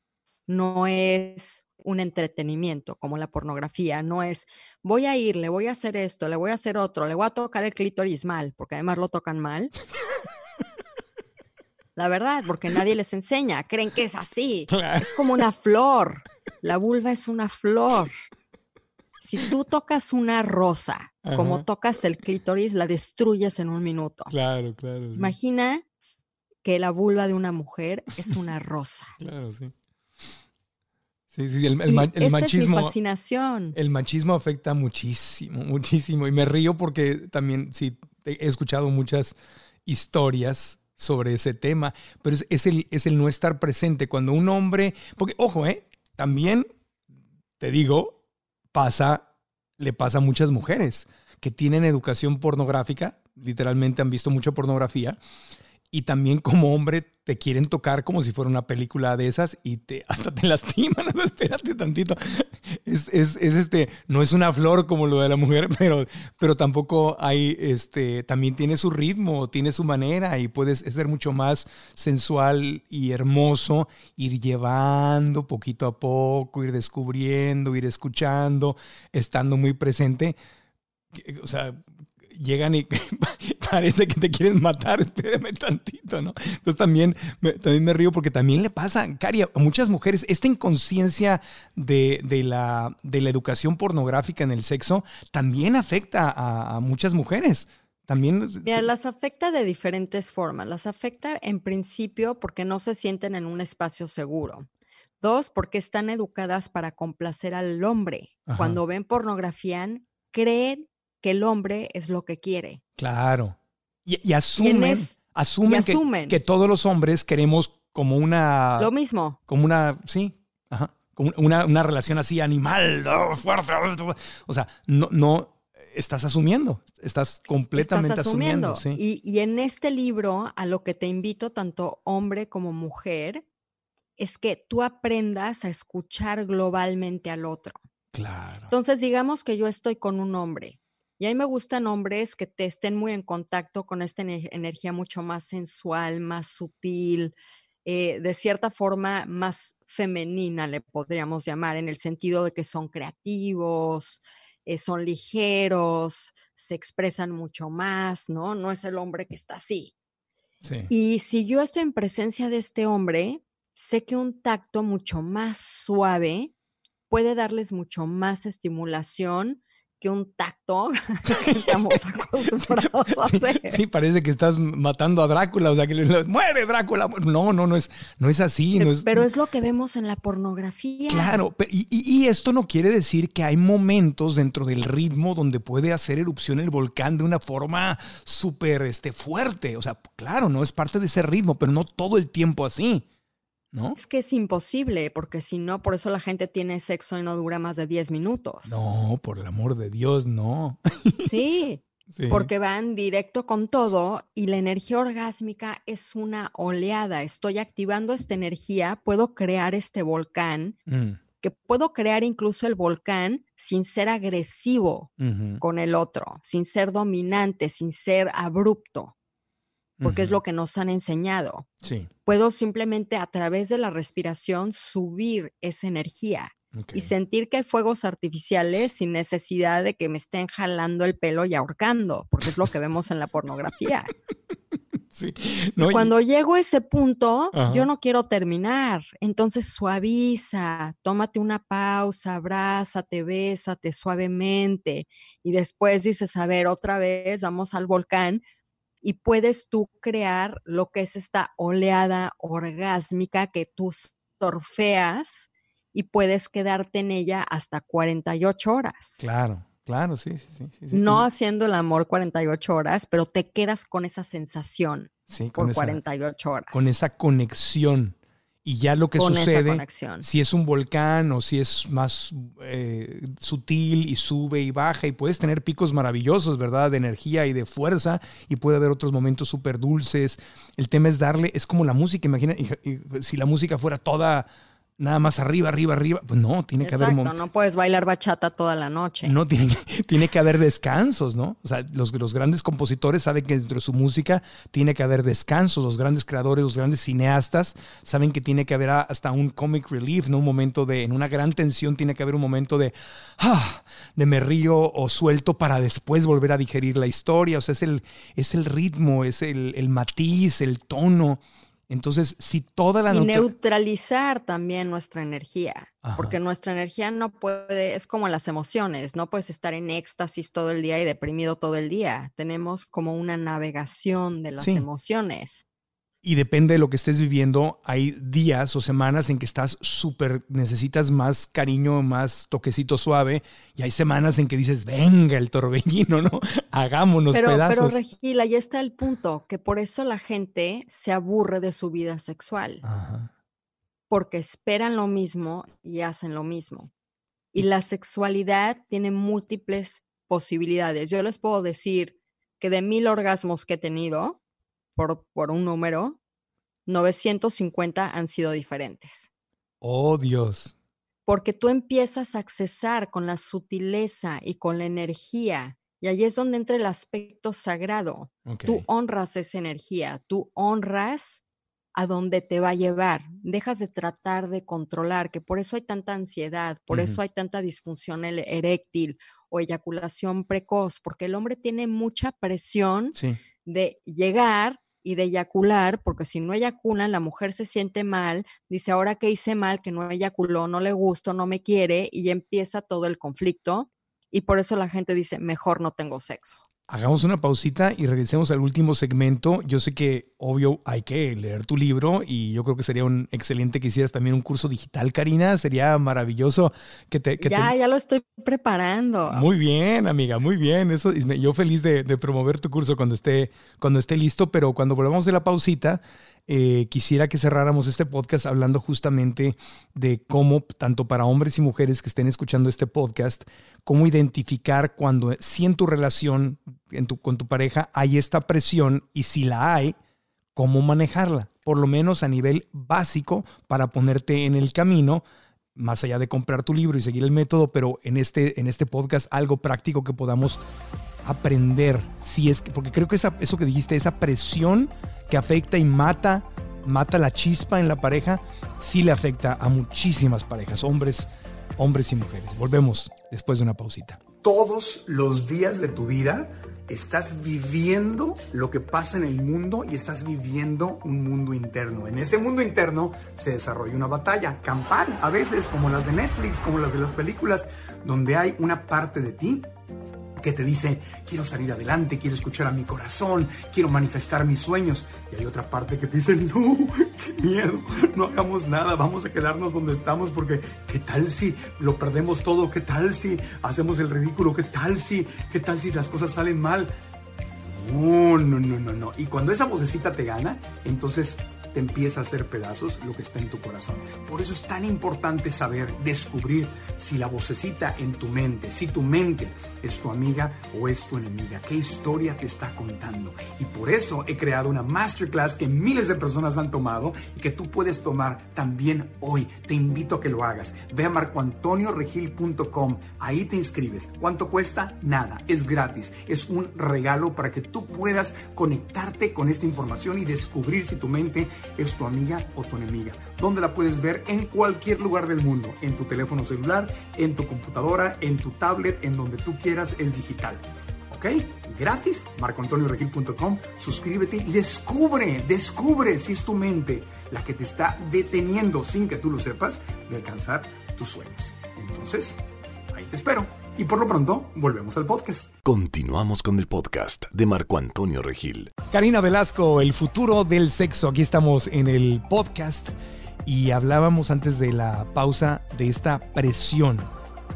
No es un entretenimiento como la pornografía, no es voy a ir, le voy a hacer esto, le voy a hacer otro, le voy a tocar el clítoris mal, porque además lo tocan mal. La verdad, porque nadie les enseña, creen que es así. Es como una flor. La vulva es una flor. Si tú tocas una rosa, como tocas el clítoris, la destruyes en un minuto. Claro, claro. Imagina que la vulva de una mujer es una rosa. Claro, sí. Sí, sí, el, machismo. Es mi fascinación. El machismo afecta muchísimo, muchísimo. Y me río porque también, sí, he escuchado muchas historias sobre ese tema, pero es, el, es el no estar presente. Cuando un hombre, porque ojo, ¿eh? también te digo, pasa, le pasa a muchas mujeres que tienen educación pornográfica, literalmente han visto mucha pornografía, y también como hombre te quieren tocar como si fuera una película de esas y te, hasta te lastiman. espérate tantito. Es, es, es, este, no es una flor como lo de la mujer, pero, pero tampoco hay, este, también tiene su ritmo, tiene su manera y puedes ser mucho más sensual y hermoso, ir llevando poquito a poco, ir descubriendo, ir escuchando, estando muy presente. O sea, llegan y parece que te quieren matar, espérame tantito, ¿no? Entonces también me, también me río porque también le pasa, Cari, a muchas mujeres, esta inconsciencia de, la, de la educación pornográfica en el sexo también afecta a, muchas mujeres. También. Mira, las afecta de diferentes formas. Las afecta en principio porque no se sienten en un espacio seguro. Dos, porque están educadas para complacer al hombre. Cuando ven pornografía, creen que el hombre es lo que quiere. Claro. Y, asumen, asumen, Que, todos los hombres queremos como una... Lo mismo. Como una, sí, ajá, como una, una relación así animal, fuerte. O sea, no, no estás asumiendo, estás completamente asumiendo. y, y en este libro, a lo que te invito, tanto hombre como mujer, es que tú aprendas a escuchar globalmente al otro. Claro. Entonces, digamos que yo estoy con un hombre y a mí me gustan hombres que te estén muy en contacto con esta energía mucho más sensual, más sutil, eh, de cierta forma más femenina, le podríamos llamar, en el sentido de que son creativos, eh, son ligeros, se expresan mucho más, ¿no? No es el hombre que está así. Y si yo estoy en presencia de este hombre, sé que un tacto mucho más suave puede darles mucho más estimulación un tacto que estamos acostumbrados a hacer. Sí, parece que estás matando a Drácula, o sea, que le, muere Drácula. No, no, no es, no es así. No es, pero es lo que vemos en la pornografía. Claro, y, y, esto no quiere decir que hay momentos dentro del ritmo donde puede hacer erupción el volcán de una forma súper este, fuerte. O sea, claro, no es parte de ese ritmo, pero no todo el tiempo así. Es que es imposible, porque si no, por eso la gente tiene sexo y no dura más de 10 minutos. No, por el amor de Dios, no. Sí, porque van directo con todo y la energía orgásmica es una oleada. Estoy activando esta energía, puedo crear este volcán, mm. que puedo crear incluso el volcán sin ser agresivo con el otro, sin ser dominante, sin ser abrupto porque es lo que nos han enseñado. Sí. Puedo simplemente a través de la respiración subir esa energía y sentir que hay fuegos artificiales sin necesidad de que me estén jalando el pelo y ahorcando, porque es lo que vemos en la pornografía. Sí. Cuando llego a ese punto, yo no quiero terminar. Entonces suaviza, tómate una pausa, abrázate, bésate suavemente y después dices, a ver, otra vez, vamos al volcán, y puedes tú crear lo que es esta oleada orgásmica que tú torfeas y puedes quedarte en ella hasta 48 horas. Claro, claro, sí, sí, sí. No haciendo el amor 48 horas, pero te quedas con esa sensación. Sí, por con esa, 48 horas. con esa conexión. Y ya lo que Con sucede, si es un volcán o si es más eh, sutil y sube y baja, y puedes tener picos maravillosos, ¿verdad? De energía y de fuerza, y puede haber otros momentos súper dulces. El tema es darle, es como la música, imagina, y- y si la música fuera toda nada más arriba, arriba, arriba, pues no, tiene que haber momentos. no puedes bailar bachata toda la noche. No, tiene, tiene que haber descansos, ¿no? O sea, los, los grandes compositores saben que dentro de su música tiene que haber descansos. Los grandes creadores, los grandes cineastas saben que tiene que haber hasta un comic relief, ¿no? Un momento de, en una gran tensión tiene que haber un momento de, ah, de me río o suelto para después volver a digerir la historia. O sea, es el, es el ritmo, es el, el matiz, el tono. Entonces, si toda la y neutralizar también nuestra energía, Ajá. porque nuestra energía no puede, es como las emociones, no puedes estar en éxtasis todo el día y deprimido todo el día. Tenemos como una navegación de las Sí. emociones. Y depende de lo que estés viviendo, hay días o semanas en que estás súper, necesitas más cariño, más toquecito suave, y hay semanas en que dices, venga el torbellino, ¿no? Hagámonos Pero, pero pedazos. Regila, ahí está el punto, que por eso la gente se aburre de su vida sexual, Ajá. porque esperan lo mismo y hacen lo mismo. Y la sexualidad tiene múltiples posibilidades. Yo les puedo decir que de mil orgasmos que he tenido, por, por un número, 950 han sido diferentes. Oh, Dios. Porque tú empiezas a accesar con la sutileza y con la energía, y ahí es donde entra el aspecto sagrado. Tú honras esa energía, tú honras a donde te va a llevar. Dejas de tratar de controlar, que por eso hay tanta ansiedad, por eso hay tanta disfunción el- eréctil o eyaculación precoz, porque el hombre tiene mucha presión Sí. de llegar y de eyacular, porque si no eyaculan, la mujer se siente mal, dice, ahora que hice mal, que no eyaculó, no le gusto, no me quiere, y empieza todo el conflicto. Y por eso la gente dice, mejor no tengo sexo. Hagamos una pausita y regresemos al último segmento. Yo sé que, obvio, hay que leer tu libro y yo creo que sería un excelente que hicieras también un curso digital, Karina. Sería maravilloso que te... que te- ya, ya lo estoy preparando. Muy bien, amiga, muy bien. Eso, yo feliz de, de promover tu curso cuando esté, cuando esté listo, pero cuando volvamos de la pausita, eh, quisiera que cerráramos este podcast hablando justamente de cómo, tanto para hombres y mujeres que estén escuchando este podcast, cómo identificar cuando si en tu relación con tu pareja hay esta presión y si la hay, cómo manejarla, por lo menos a nivel básico para ponerte en el camino más allá de comprar tu libro y seguir el método, pero en este, en este podcast algo práctico que podamos aprender. Si es que, porque creo que eso que dijiste, esa presión que afecta y mata, mata la chispa en la pareja, sí le afecta a muchísimas parejas, hombres, hombres y mujeres. Volvemos después de una pausita. todos los días de tu vida estás viviendo lo que pasa en el mundo y estás viviendo un mundo interno. En ese mundo interno se desarrolla una batalla campal, a veces como las de Netflix, como las de las películas, donde hay una parte de ti que te dice, quiero salir adelante, quiero escuchar a mi corazón, quiero manifestar mis sueños. Y hay otra parte que te dice, no, qué miedo, no hagamos nada, vamos a quedarnos donde estamos porque ¿qué tal si lo perdemos todo? ¿Qué tal si hacemos el ridículo? ¿Qué tal si, qué tal si las cosas salen mal? No, no, no, no, no. Y cuando esa vocecita te gana, entonces te empieza a hacer pedazos lo que está en tu corazón. Por eso es tan importante saber, descubrir si la vocecita en tu mente, si tu mente es tu amiga o es tu enemiga, qué historia te está contando. Y por eso he creado una masterclass que miles de personas han tomado y que tú puedes tomar también hoy. Te invito a que lo hagas. Ve a marcoantonioregil.com, ahí te inscribes. ¿Cuánto cuesta? Nada, es gratis. Es un regalo para que tú puedas conectarte con esta información y descubrir si tu mente es tu amiga o tu enemiga. ¿Dónde la puedes ver? En cualquier lugar del mundo, en tu teléfono celular, en tu computadora, en tu tablet, en donde tú quieras, es digital. ¿Ok? Gratis, marcoantonioregil.com, suscríbete y descubre, descubre si es tu mente la que te está deteniendo sin que tú lo sepas de alcanzar tus sueños. Entonces, ahí te espero. Y por lo pronto, volvemos al podcast. Continuamos con el podcast de Marco Antonio Regil. Karina Velasco, el futuro del sexo. Aquí estamos en el podcast y hablábamos antes de la pausa de esta presión.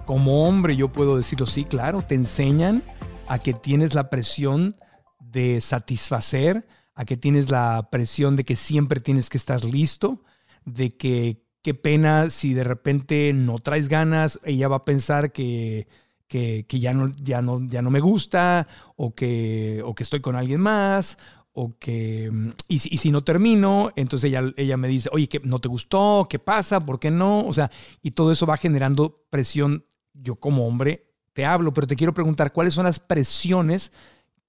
Como hombre yo puedo decirlo, sí, claro, te enseñan a que tienes la presión de satisfacer a que tienes la presión de que siempre tienes que estar listo, de que qué pena si de repente no traes ganas, ella va a pensar que, que, ya, no, ya, no, ya no me gusta o que, o que estoy con alguien más o que, y, si no termino, entonces ella, ella me dice, oye, que no te gustó, ¿qué pasa? ¿Por qué no? O sea, y todo eso va generando presión. Yo como hombre te hablo, pero te quiero preguntar, ¿cuáles son las presiones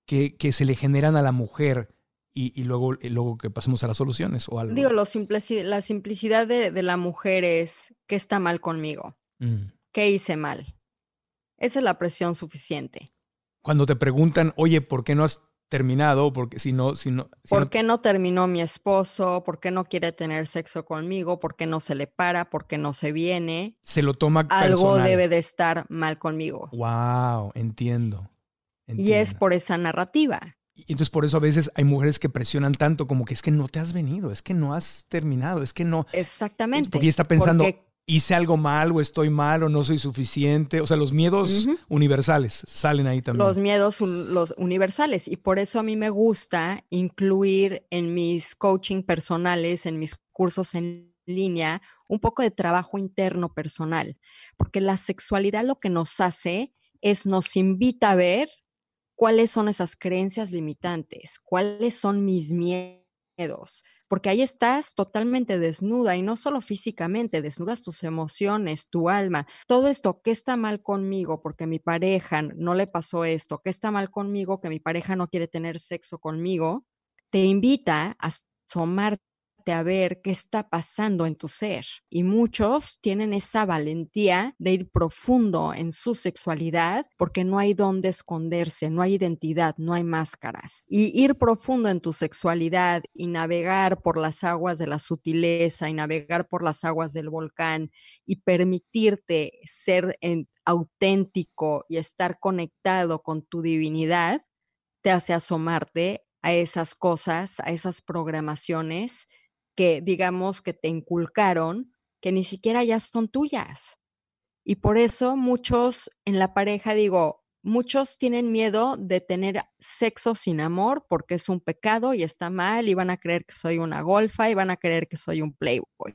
que, que se le generan a la mujer? y, luego, luego que pasemos a las soluciones. O algo. Digo, la simplicidad de, la mujer es, ¿qué está mal conmigo? Mm. ¿Qué hice mal? Esa es la presión suficiente. Cuando te preguntan, oye, ¿por qué no has terminado? Porque si no, si no, ¿Por qué no terminó mi esposo? ¿Por qué no quiere tener sexo conmigo? ¿Por qué no se le para? ¿Por qué no se viene? Se lo toma Algo debe de estar mal conmigo. Wow, entiendo. Y es por esa narrativa. Y entonces por eso a veces hay mujeres que presionan tanto como que es que no te has venido, es que no has terminado, es que no. Exactamente. Porque está pensando, hice algo mal o estoy mal o no soy suficiente. O sea, los miedos universales salen ahí también. Los miedos los universales. Y por eso a mí me gusta incluir en mis coaching personales, en mis cursos en línea, un poco de trabajo interno personal. Porque la sexualidad lo que nos hace es nos invita a ver cuáles son esas creencias limitantes, cuáles son mis miedos, porque ahí estás totalmente desnuda y no solo físicamente, desnudas tus emociones, tu alma, todo esto, ¿qué está mal conmigo? Porque mi pareja no le pasó esto, ¿qué está mal conmigo? Que mi pareja no quiere tener sexo conmigo, te invita a asomarte a ver qué está pasando en tu ser. Y muchos tienen esa valentía de ir profundo en su sexualidad porque no hay dónde esconderse, no hay identidad, no hay máscaras. Y ir profundo en tu sexualidad y navegar por las aguas de la sutileza y navegar por las aguas del volcán y permitirte ser auténtico y estar conectado con tu divinidad, te hace asomarte a esas cosas, a esas programaciones digamos que te inculcaron que ni siquiera ya son tuyas. Y por eso muchos en la pareja, digo, muchos tienen miedo de tener sexo sin amor porque es un pecado y está mal y van a creer que soy una golfa y van a creer que soy un playboy.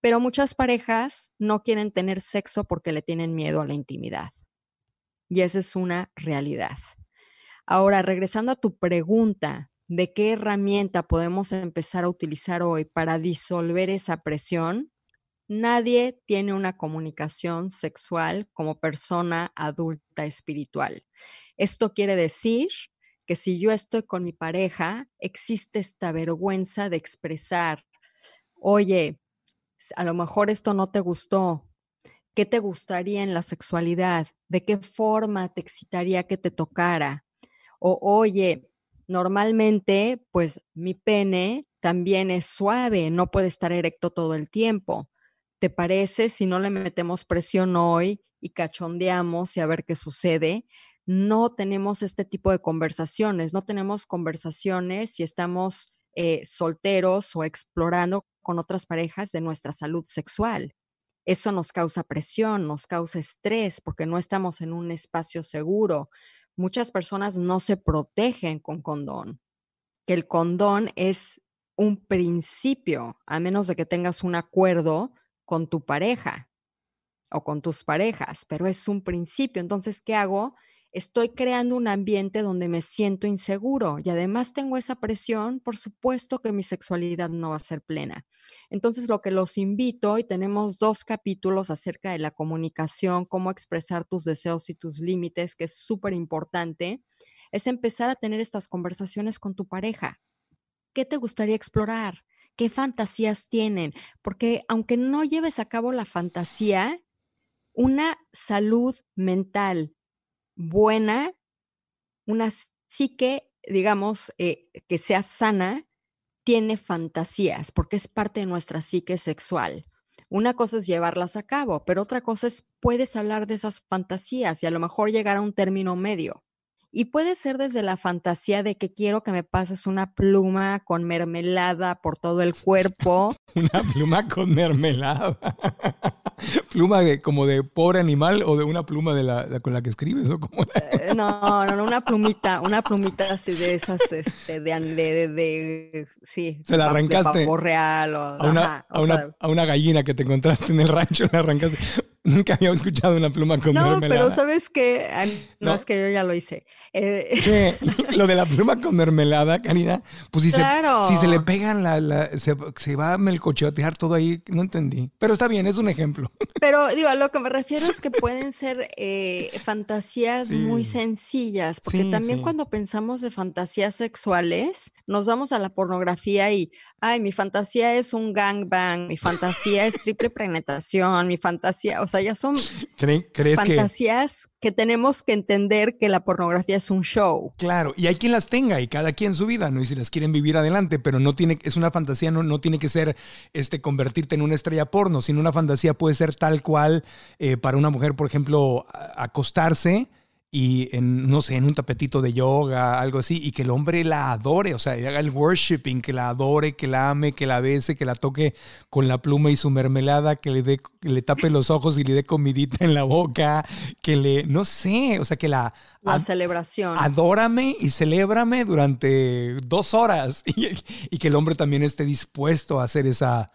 Pero muchas parejas no quieren tener sexo porque le tienen miedo a la intimidad. Y esa es una realidad. Ahora, regresando a tu pregunta de qué herramienta podemos empezar a utilizar hoy para disolver esa presión, nadie tiene una comunicación sexual como persona adulta espiritual. Esto quiere decir que si yo estoy con mi pareja, existe esta vergüenza de expresar, oye, a lo mejor esto no te gustó, ¿qué te gustaría en la sexualidad? ¿De qué forma te excitaría que te tocara? O oye, Normalmente, pues mi pene también es suave, no puede estar erecto todo el tiempo. ¿Te parece si no le metemos presión hoy y cachondeamos y a ver qué sucede? No tenemos este tipo de conversaciones, no tenemos conversaciones si estamos eh, solteros o explorando con otras parejas de nuestra salud sexual. Eso nos causa presión, nos causa estrés porque no estamos en un espacio seguro, muchas personas no se protegen con condón, que el condón es un principio, a menos de que tengas un acuerdo con tu pareja o con tus parejas, pero es un principio. Entonces, ¿qué hago? Estoy creando un ambiente donde me siento inseguro y además tengo esa presión, por supuesto que mi sexualidad no va a ser plena. Entonces, lo que los invito, y tenemos dos capítulos acerca de la comunicación, cómo expresar tus deseos y tus límites, que es súper importante, es empezar a tener estas conversaciones con tu pareja. ¿Qué te gustaría explorar? ¿Qué fantasías tienen? Porque aunque no lleves a cabo la fantasía, una salud mental buena, una psique, digamos, eh, que sea sana, tiene fantasías, porque es parte de nuestra psique sexual. Una cosa es llevarlas a cabo, pero otra cosa es puedes hablar de esas fantasías y a lo mejor llegar a un término medio. Y puede ser desde la fantasía de que quiero que me pases una pluma con mermelada por todo el cuerpo. una pluma con mermelada. ¿Pluma de, como de pobre animal o de una pluma de la, con la que escribes? ¿o era? Eh, no, no, no, una plumita, una plumita así de esas, este, de, de, de, sí. Se la arrancaste. De pavo real o, a, una, ajá, a, o una, sea, a una gallina que te encontraste en el rancho, la arrancaste. Nunca había escuchado una pluma con No, pero ¿sabes qué? Ah, No, No. es que yo ya lo hice. Eh. Lo de la pluma con mermelada, Karina. Pues si, Claro. se, si se le pegan, la, la- se, se va a melcochotear todo ahí. No entendí. Pero está bien, es un ejemplo. Pero digo, a lo que me refiero es que pueden ser eh, fantasías muy sencillas, porque Sí, también sí. cuando pensamos de fantasías sexuales, nos vamos a la pornografía y, ay, mi fantasía es un gangbang, mi fantasía es triple penetración, mi fantasía, o sea, ya son ¿Cree- ¿Crees que...? fantasías que tenemos que entender que la pornografía es un show. Claro, y hay quien las tenga y cada quien su vida, ¿no? Y si las quieren vivir adelante, pero no tiene, es una fantasía, no, no tiene que ser este, convertirte en una estrella porno, sino una fantasía puede ser tal cual eh, para una mujer, por ejemplo, acostarse y en, no sé, en un tapetito de yoga, algo así, y que el hombre la adore, o sea, haga el worshiping, que la adore, que la ame, que la bese, que la toque con la pluma y su mermelada, que le dé, que le tape los ojos y le dé comidita en la boca, que le, no sé, o sea, que la La ad- celebración. adórame y celébrame durante dos horas y, y que el hombre también esté dispuesto a hacer esa,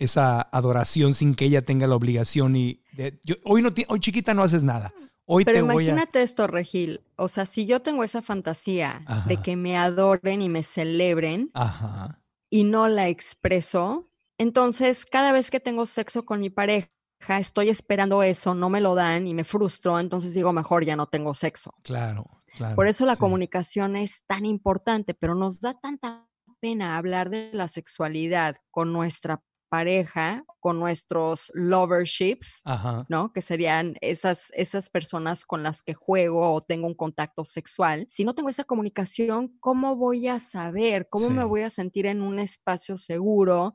esa adoración sin que ella tenga la obligación y de- yo- hoy no hoy chiquita no haces nada hoy Pero te voy a imagínate esto, Regil. O sea, si yo tengo esa fantasía de que me adoren y me celebren ajá y no la expreso, entonces cada vez que tengo sexo con mi pareja, estoy esperando eso, no me lo dan y me frustro, entonces digo, mejor ya no tengo sexo. claro claro Por eso la sí. comunicación es tan importante, pero nos da tanta pena hablar de la sexualidad con nuestra pareja, con nuestros loverships, ajá ¿no? Que serían esas, esas personas con las que juego o tengo un contacto sexual. Si no tengo esa comunicación, ¿cómo voy a saber? ¿Cómo me voy a sentir en un espacio seguro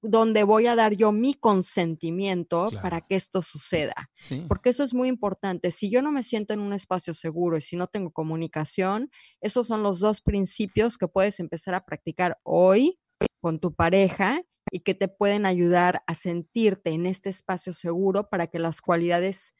donde voy a dar yo mi consentimiento para que esto suceda? sí Porque eso es muy importante. Si yo no me siento en un espacio seguro y si no tengo comunicación, esos son los dos principios que puedes empezar a practicar hoy con tu pareja y que te pueden ayudar a sentirte en este espacio seguro para que las cualidades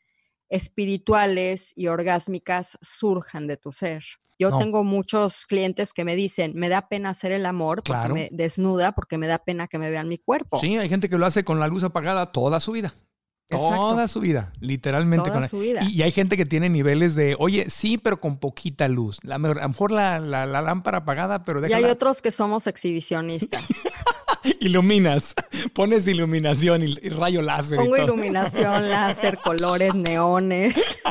espirituales y orgásmicas surjan de tu ser. Yo No. tengo muchos clientes que me dicen, me da pena hacer el amor porque Claro. me desnuda, porque me da pena que me vean mi cuerpo. sí hay gente que lo hace con la luz apagada toda su vida Exacto. Toda su vida, literalmente. Toda con la- su vida. Y, y hay gente que tiene niveles de, oye, sí, pero con poquita luz. La, mejor- a lo mejor la, la- la lámpara apagada, pero Y hay déjala. otros que somos exhibicionistas. Iluminas, pones iluminación y, y rayo láser. y Pongo todo. iluminación, láser, colores, neones.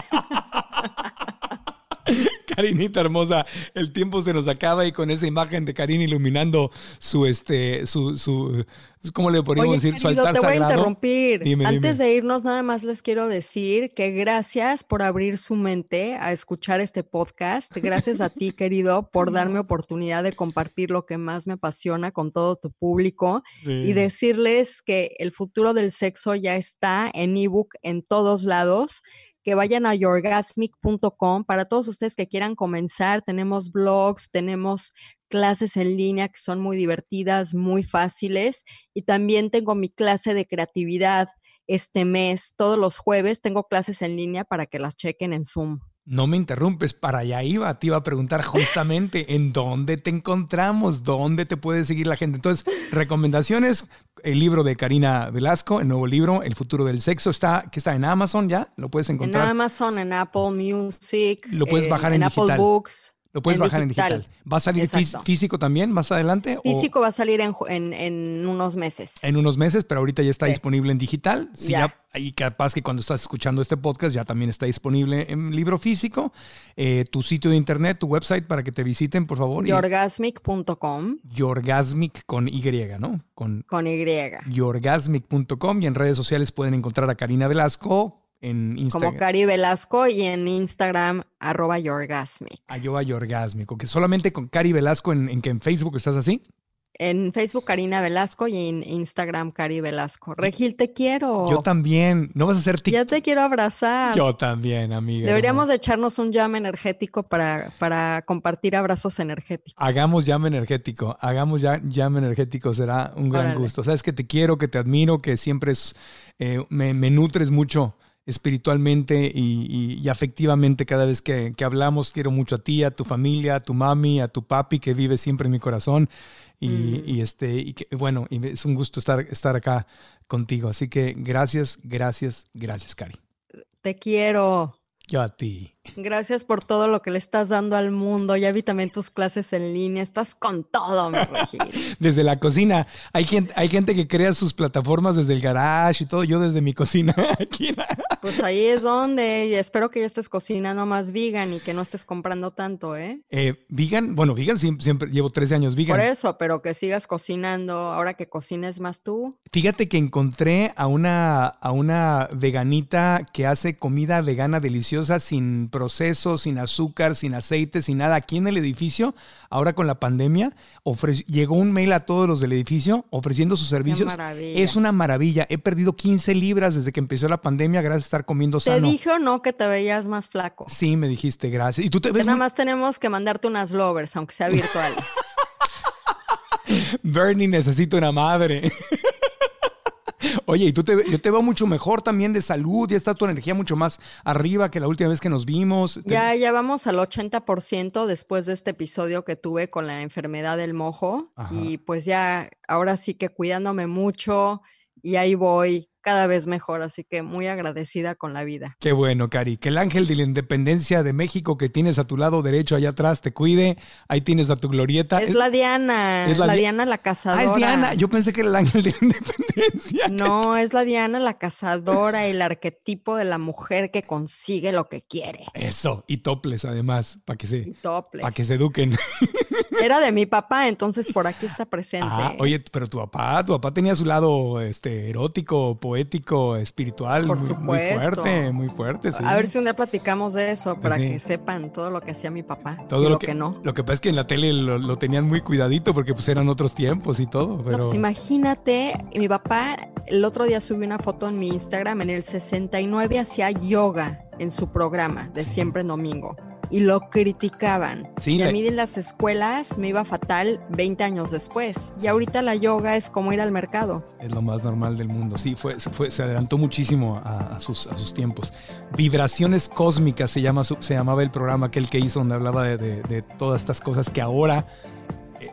Karinita hermosa, el tiempo se nos acaba y con esa imagen de Karin iluminando su, este, su, su, ¿cómo le podríamos Oye, decir? Su altar te voy a interrumpir. Dime, Antes dime. de irnos, nada más les quiero decir que gracias por abrir su mente a escuchar este podcast. Gracias a ti, querido, por darme oportunidad de compartir lo que más me apasiona con todo tu público y decirles que el futuro del sexo ya está en ebook en todos lados. Que vayan a yourgasmic.com para todos ustedes que quieran comenzar. Tenemos blogs, tenemos clases en línea que son muy divertidas, muy fáciles. Y también tengo mi clase de creatividad este mes. Todos los jueves tengo clases en línea para que las chequen en Zoom. No me interrumpes, para allá iba, te iba a preguntar justamente en dónde te encontramos, dónde te puede seguir la gente. Entonces, recomendaciones, el libro de Karina Velasco, el nuevo libro, El futuro del sexo, está, que está en Amazon ya, lo puedes En encontrar, Amazon, en Apple Music. Lo puedes bajar en Apple digital. Books. Lo puedes bajar en digital. ¿Va a salir Exacto. físico también más adelante? o Físico va a salir en, en- en unos meses. en unos meses, pero ahorita ya está Sí. disponible en digital. Sí, Ya. ya. y capaz que cuando estás escuchando este podcast ya también está disponible en libro físico. Eh, tu sitio de internet, tu website para que te visiten, por favor. Yorgasmic.com Yorgasmic con Y, ¿no? Con con Y. yorgasmic.com y en redes sociales pueden encontrar a Karina Velasco en Como Instagram. Cari Velasco y en Instagram, arroba Yorgasmic. A Yoa Yorgasmic, que solamente con Cari Velasco en, en que en Facebook estás así. En Facebook Karina Velasco y en Instagram Cari Velasco. Regil, te quiero. Yo también. ¿No vas a hacer Ya te quiero abrazar. Yo también, amiga. Deberíamos de echarnos un jam energético para, para compartir abrazos energéticos. Hagamos jam energético. Hagamos ya jam energético. Será un gran gusto. Sabes que te quiero, que te admiro, que siempre es, eh, me, nutres mucho espiritualmente y, afectivamente cada vez que, que, hablamos. Quiero mucho a ti, a tu familia, a tu mami, a tu papi que vive siempre en mi corazón. Y, y, este, y que, bueno, es un gusto estar, estar acá contigo. Así que gracias, gracias, gracias, Cari. Te quiero. Yo a ti. Gracias por todo lo que le estás dando al mundo. Ya vi también tus clases en línea. Estás con todo, mi Desde la cocina. Hay gente, hay gente que crea sus plataformas desde el garage y todo. Yo desde mi cocina. Pues ahí es donde. Y espero que ya estés cocinando más vegan y que no estés comprando tanto, ¿eh? eh vegan, bueno, vegan siempre, llevo 13 años vegan. Por eso, pero que sigas cocinando ahora que cocines más tú. Fíjate que encontré a una, a una veganita que hace comida vegana deliciosa sin proceso, sin azúcar, sin aceite, sin nada, aquí en el edificio, ahora con la pandemia, llegó un mail a todos los del edificio ofreciendo sus servicios. Es una maravilla. He perdido 15 libras desde que empezó la pandemia gracias a estar comiendo sano. ¿Te dije o no que te veías más flaco? Sí, me dijiste, gracias. Y tú te ves Nada más tenemos que mandarte unas lovers, aunque sea virtuales. Bernie, necesito una madre. Oye, y tú te, yo te veo mucho mejor también de salud, ya está tu energía mucho más arriba que la última vez que nos vimos. Ya, ya vamos al 80% después de este episodio que tuve con la enfermedad del mojo. Y pues ya, ahora sí que cuidándome mucho y ahí voy cada vez mejor, así que muy agradecida con la vida. Qué bueno, Cari. Que el ángel de la independencia de México que tienes a tu lado derecho allá atrás te cuide. Ahí tienes a tu glorieta. Es, la Diana. Es la, Diana la cazadora. Ah, es Diana. Yo pensé que era el ángel de la independencia. No, es la Diana la cazadora, el arquetipo de la mujer que consigue lo que quiere. Eso. Y toples, además, para que se, para que se eduquen. Era de mi papá, entonces por aquí está presente. Ah, oye, pero tu papá, tu papá tenía su lado este, erótico, poético, espiritual, muy, fuerte, muy fuerte. A ver si un día platicamos de eso para que sepan todo lo que hacía mi papá todo lo, que, no. Lo que pasa es que en la tele lo, tenían muy cuidadito porque pues eran otros tiempos y todo. Pero... pues imagínate, mi papá el otro día subió una foto en mi Instagram, en el 69 hacía yoga en su programa de siempre en domingo y lo criticaban. y a mí en las escuelas me iba fatal 20 años después. Y ahorita la yoga es como ir al mercado. Es lo más normal del mundo. Sí, fue, fue se adelantó muchísimo a, sus, a sus tiempos. Vibraciones cósmicas se, llama, se llamaba el programa aquel que hizo donde hablaba de, de todas estas cosas que ahora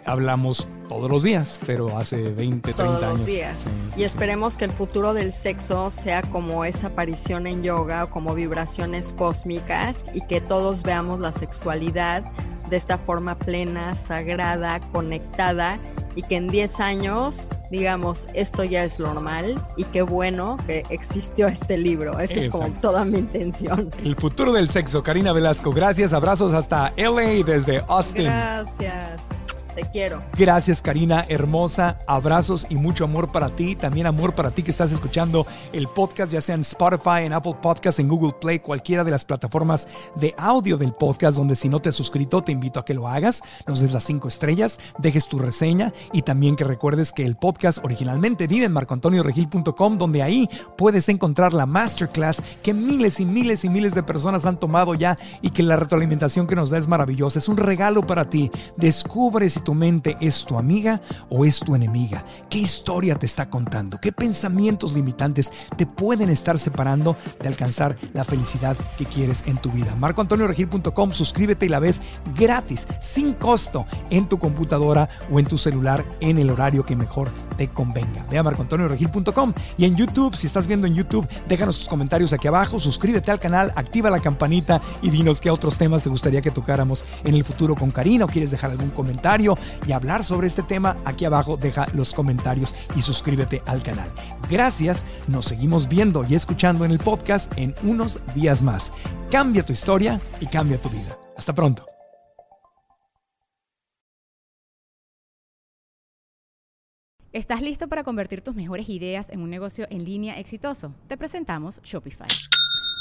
hablamos todos los días, pero hace 20, 30 años. Todos los días. Y esperemos que el futuro del sexo sea como esa aparición en yoga o como vibraciones cósmicas y que todos veamos la sexualidad de esta forma plena, sagrada, conectada y que en 10 años digamos esto ya es normal y qué bueno que existió este libro. Esa es como toda mi intención. El futuro del sexo, Karina Velasco. Gracias, abrazos hasta LA desde Austin. Gracias. Te quiero. Gracias, Karina, hermosa. Abrazos y mucho amor para ti. También amor para ti que estás escuchando el podcast, ya sea en Spotify, en Apple Podcasts, en Google Play, cualquiera de las plataformas de audio del podcast, donde si no te has suscrito, te invito a que lo hagas. Nos des las cinco estrellas, dejes tu reseña y también que recuerdes que el podcast originalmente vive en marcoantonioregil.com, donde ahí puedes encontrar la masterclass que miles y miles y miles de personas han tomado ya y que la retroalimentación que nos da es maravillosa. Es un regalo para ti. Descubre si tu mente es tu amiga o es tu enemiga. ¿Qué historia te está contando? ¿Qué pensamientos limitantes te pueden estar separando de alcanzar la felicidad que quieres en tu vida? MarcoAntonioRegil.com, suscríbete y la ves gratis, sin costo, en tu computadora o en tu celular en el horario que mejor te convenga. Ve a marcoantonioregil.com y en YouTube, si estás viendo en YouTube, déjanos tus comentarios aquí abajo, suscríbete al canal, activa la campanita y dinos qué otros temas te gustaría que tocáramos en el futuro con Karina o quieres dejar algún comentario y hablar sobre este tema, aquí abajo deja los comentarios y suscríbete al canal. Gracias, nos seguimos viendo y escuchando en el podcast en unos días más. Cambia tu historia y cambia tu vida. Hasta pronto. ¿Estás listo para convertir tus mejores ideas en un negocio en línea exitoso? Te presentamos Shopify.